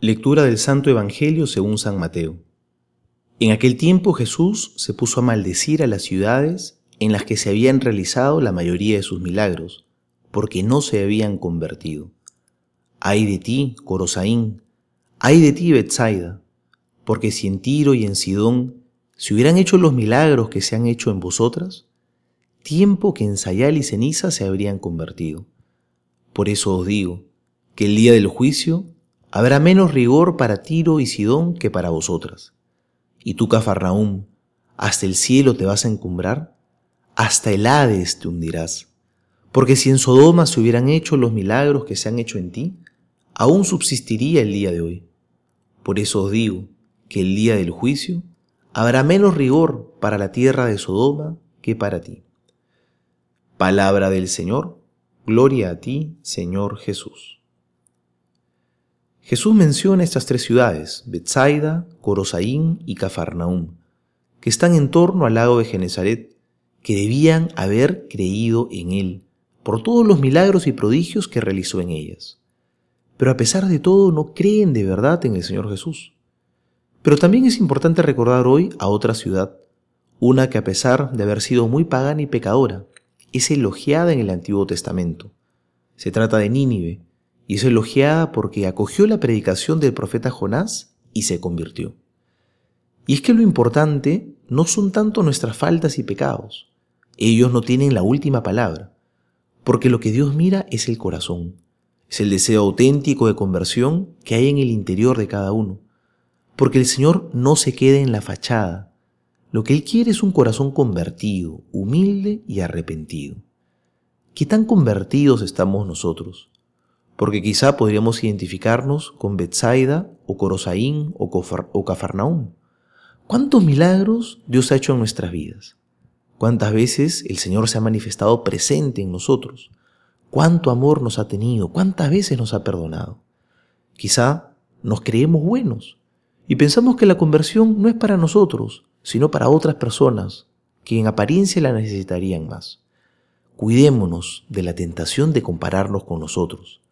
Lectura del Santo Evangelio según San Mateo. En aquel tiempo Jesús se puso a maldecir a las ciudades en las que se habían realizado la mayoría de sus milagros, porque no se habían convertido. Ay de ti, Corosaín, ay de ti, Betsaida, porque si en Tiro y en Sidón se hubieran hecho los milagros que se han hecho en vosotras, tiempo que en Sayal y ceniza se habrían convertido. Por eso os digo, que el día del juicio habrá menos rigor para Tiro y Sidón que para vosotras. Y tú, Cafarnaúm, hasta el cielo te vas a encumbrar, hasta el Hades te hundirás. Porque si en Sodoma se hubieran hecho los milagros que se han hecho en ti, aún subsistiría el día de hoy. Por eso os digo que el día del juicio habrá menos rigor para la tierra de Sodoma que para ti. Palabra del Señor, gloria a ti, Señor Jesús. Jesús menciona estas tres ciudades, Bethsaida, Corosaín y Cafarnaúm, que están en torno al lago de Genezaret, que debían haber creído en Él por todos los milagros y prodigios que realizó en ellas. Pero a pesar de todo no creen de verdad en el Señor Jesús. Pero también es importante recordar hoy a otra ciudad, una que a pesar de haber sido muy pagana y pecadora, es elogiada en el Antiguo Testamento. Se trata de Nínive, y es elogiada porque acogió la predicación del profeta Jonás y se convirtió. Y es que lo importante no son tanto nuestras faltas y pecados, ellos no tienen la última palabra, porque lo que Dios mira es el corazón, es el deseo auténtico de conversión que hay en el interior de cada uno, porque el Señor no se queda en la fachada, lo que Él quiere es un corazón convertido, humilde y arrepentido. ¿Qué tan convertidos estamos nosotros? Porque quizá podríamos identificarnos con Betsaida o Corosaín o, Cafarnaúm. ¿Cuántos milagros Dios ha hecho en nuestras vidas? ¿Cuántas veces el Señor se ha manifestado presente en nosotros? ¿Cuánto amor nos ha tenido? ¿Cuántas veces nos ha perdonado? Quizá nos creemos buenos y pensamos que la conversión no es para nosotros, sino para otras personas que en apariencia la necesitarían más. Cuidémonos de la tentación de compararnos con nosotros.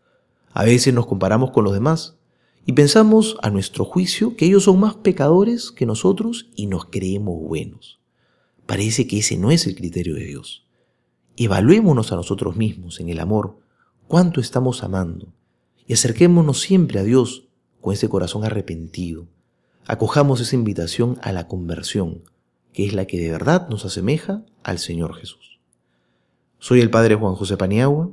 A veces nos comparamos con los demás y pensamos a nuestro juicio que ellos son más pecadores que nosotros y nos creemos buenos. Parece que ese no es el criterio de Dios. Evaluémonos a nosotros mismos en el amor, cuánto estamos amando, y acerquémonos siempre a Dios con ese corazón arrepentido. Acojamos esa invitación a la conversión, que es la que de verdad nos asemeja al Señor Jesús. Soy el Padre Juan José Paniagua